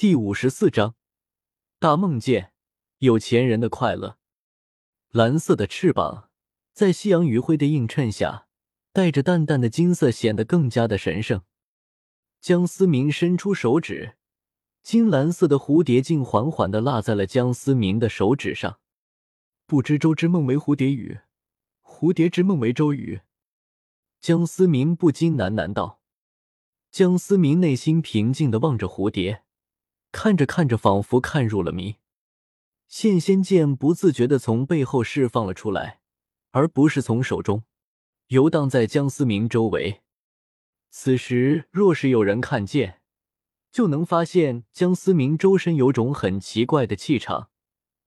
第五十四章大梦见有钱人的快乐。蓝色的翅膀在夕阳余晖的映衬下，带着淡淡的金色，显得更加的神圣。江思明伸出手指，金蓝色的蝴蝶竟缓缓的落在了江思明的手指上。不知周之梦为蝴蝶语，蝴蝶之梦为周语。江思明不禁喃喃道。江思明内心平静的望着蝴蝶。看着看着，仿佛看入了迷。线仙剑不自觉的从背后释放了出来，而不是从手中，游荡在江思明周围。此时，若是有人看见，就能发现江思明周身有种很奇怪的气场，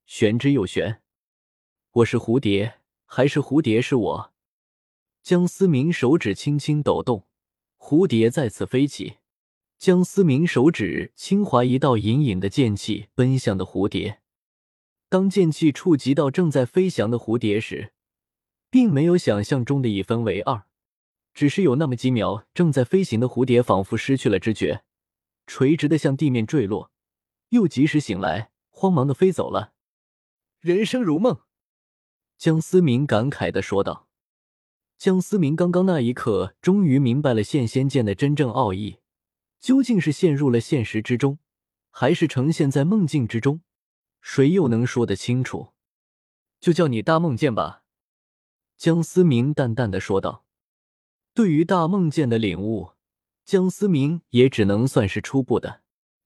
玄之又玄。我是蝴蝶，还是蝴蝶是我？江思明手指轻轻抖动，蝴蝶再次飞起。江思明手指轻划一道隐隐的剑气，奔向的蝴蝶。当剑气触及到正在飞翔的蝴蝶时，并没有想象中的一分为二，只是有那么几秒，正在飞行的蝴蝶仿佛失去了知觉，垂直的向地面坠落，又及时醒来，慌忙的飞走了。人生如梦，江思明感慨的说道。江思明刚刚那一刻，终于明白了现仙剑的真正奥义。究竟是陷入了现实之中，还是呈现在梦境之中？谁又能说得清楚？就叫你大梦剑吧。”江思明淡淡的说道。对于大梦剑的领悟，江思明也只能算是初步的。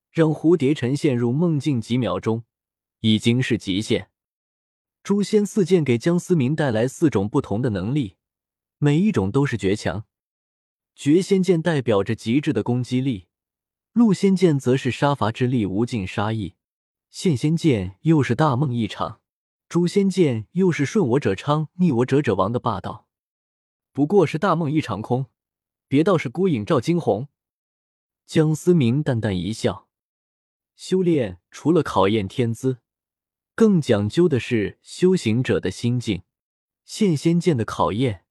让蝴蝶尘陷入梦境几秒钟，已经是极限。诛仙四剑给江思明带来四种不同的能力，每一种都是绝强。绝仙剑代表着极致的攻击力，戮仙剑则是杀伐之力、无尽杀意，现仙剑又是大梦一场，诛仙剑又是顺我者昌，逆我者者亡的霸道。不过是大梦一场空，别道是孤影照惊鸿。江思明淡淡一笑，修炼除了考验天资，更讲究的是修行者的心境。现仙剑的考验。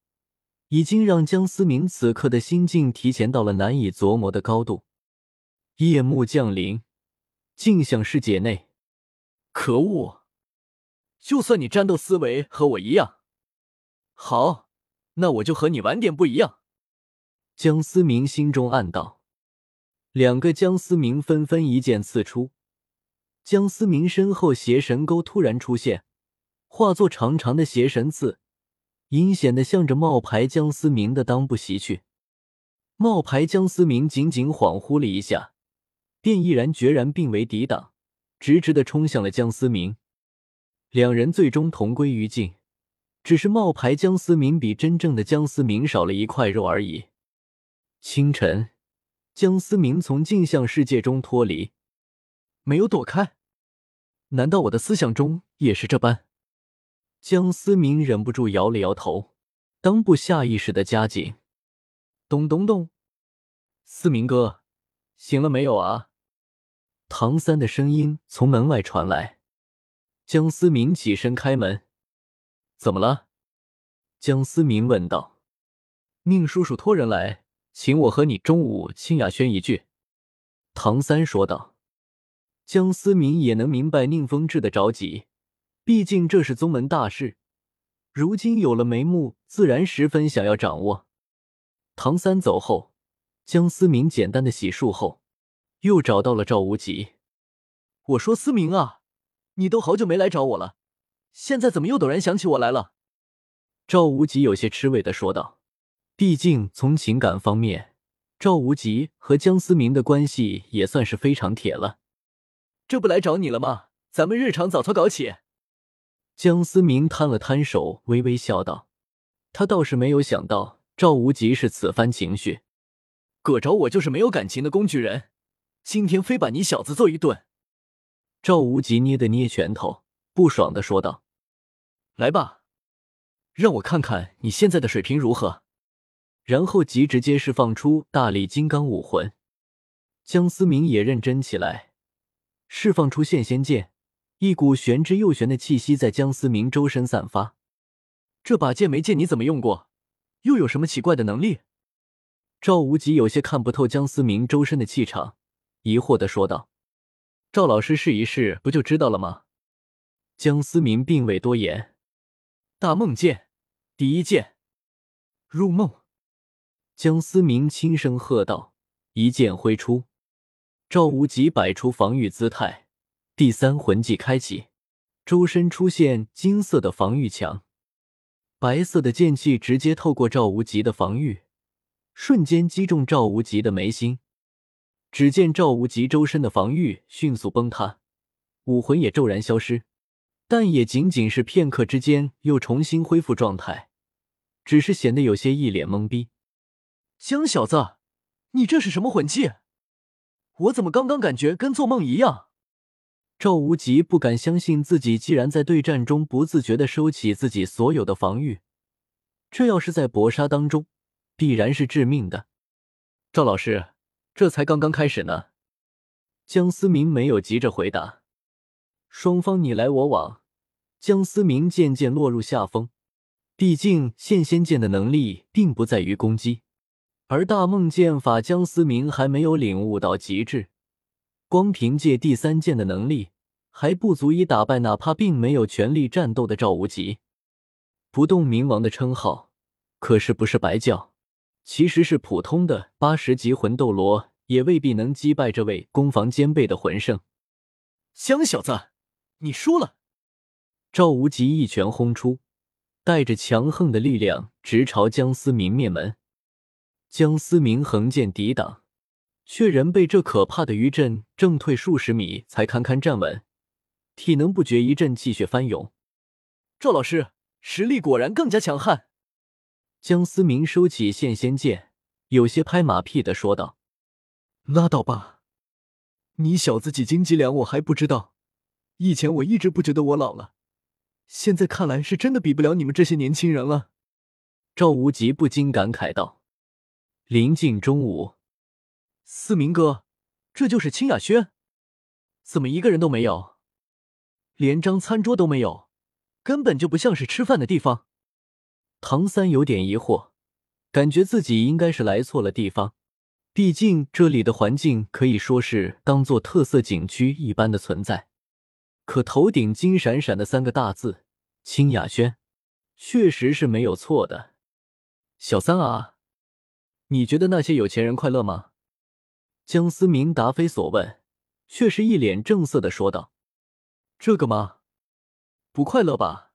已经让江思明此刻的心境提前到了难以琢磨的高度。夜幕降临，镜像世界内，可恶！就算你战斗思维和我一样，好，那我就和你玩点不一样。江思明心中暗道。两个江思明纷纷一剑刺出，江思明身后邪神钩突然出现，化作长长的邪神刺。阴险的向着冒牌江思明的裆部袭去，冒牌江思明仅仅恍惚了一下，便毅然决然并为抵挡，直直的冲向了江思明。两人最终同归于尽，只是冒牌江思明比真正的江思明少了一块肉而已。清晨，江思明从镜像世界中脱离，没有躲开。难道我的思想中也是这般？江思明忍不住摇了摇头，裆部下意识的加紧。咚咚咚，思明哥，醒了没有啊？唐三的声音从门外传来。江思明起身开门。怎么了？江思明问道。宁叔叔托人来，请我和你中午亲雅轩一句。唐三说道。江思明也能明白宁风致的着急。毕竟这是宗门大事，如今有了眉目，自然十分想要掌握。唐三走后，江思明简单的洗漱后，又找到了赵无极。我说：“思明啊，你都好久没来找我了，现在怎么又陡然想起我来了？”赵无极有些吃味的说道：“毕竟从情感方面，赵无极和江思明的关系也算是非常铁了。这不来找你了吗？咱们日常早操搞起。”江思明摊了摊手，微微笑道：“他倒是没有想到赵无极是此番情绪，搁找我就是没有感情的工具人，今天非把你小子揍一顿。”赵无极捏的捏拳头，不爽的说道：“来吧，让我看看你现在的水平如何。”然后即直接释放出大力金刚武魂。江思明也认真起来，释放出现仙剑。一股玄之又玄的气息在江思明周身散发。这把剑没见你怎么用过，又有什么奇怪的能力？赵无极有些看不透江思明周身的气场，疑惑的说道。赵老师试一试，不就知道了吗？江思明并未多言。大梦剑，第一剑，入梦。江思明轻声喝道，一剑挥出。赵无极摆出防御姿态，第三魂技开启，周身出现金色的防御墙，白色的剑气直接透过赵无极的防御，瞬间击中赵无极的眉心。只见赵无极周身的防御迅速崩塌，武魂也骤然消失，但也仅仅是片刻之间又重新恢复状态，只是显得有些一脸懵逼。江小子，你这是什么魂技？我怎么刚刚感觉跟做梦一样？赵无极不敢相信自己竟然在对战中不自觉的收起自己所有的防御，这要是在搏杀当中，必然是致命的。赵老师。这才刚刚开始呢，江思明没有急着回答。双方你来我往，江思明渐渐落入下风。毕竟现仙剑的能力并不在于攻击，而大梦剑法江思明还没有领悟到极致，光凭借第三剑的能力还不足以打败哪怕并没有全力战斗的赵无极。不动明王的称号可是不是白叫。其实是普通的八十级魂斗罗，也未必能击败这位攻防兼备的魂圣。江小子，你输了！赵无极一拳轰出，带着强横的力量直朝江思明面门。江思明横剑抵挡，却仍被这可怕的余震震退数十米，才堪堪站稳，体能不觉一阵气血翻涌。赵老师实力果然更加强悍。江思明收起现仙剑，有些拍马屁的说道：“拉倒吧，你小子几斤几两我还不知道。以前我一直不觉得我老了，现在看来是真的比不了你们这些年轻人了。”赵无极不禁感慨道。临近中午，思明哥，这就是清雅轩？怎么一个人都没有？连张餐桌都没有，根本就不像是吃饭的地方。唐三有点疑惑，感觉自己应该是来错了地方。毕竟这里的环境可以说是当做特色景区一般的存在。可头顶金闪闪的三个大字“清雅轩”，确实是没有错的。小三啊，你觉得那些有钱人快乐吗？江思明答非所问，却是一脸正色的说道：“这个吗？不快乐吧？”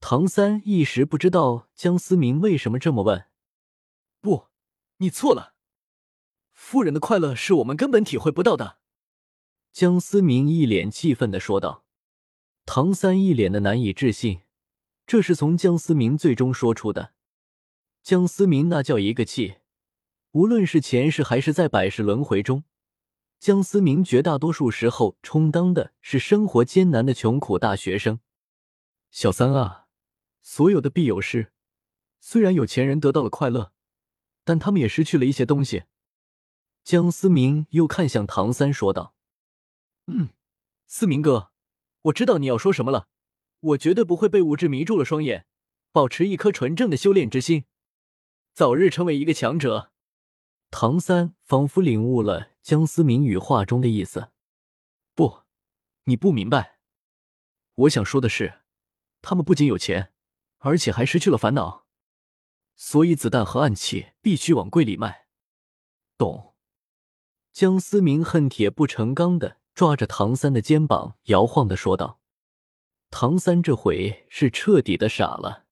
唐三一时不知道江思明为什么这么问。不，你错了。夫人的快乐是我们根本体会不到的。江思明一脸气愤的说道。唐三一脸的难以置信，这是从江思明最终说出的。江思明那叫一个气，无论是前世还是在百世轮回中，江思明绝大多数时候充当的是生活艰难的穷苦大学生。小三啊！所有的必有事，虽然有钱人得到了快乐，但他们也失去了一些东西。江思明又看向唐三说道：“嗯，思明哥，我知道你要说什么了。我绝对不会被物质迷住了双眼，保持一颗纯正的修炼之心，早日成为一个强者。”唐三仿佛领悟了江思明语话中的意思：“不，你不明白。我想说的是，他们不仅有钱。”而且还失去了烦恼，所以子弹和暗器必须往柜里卖。懂？江思明恨铁不成钢的抓着唐三的肩膀，摇晃的说道：“唐三这回是彻底的傻了。”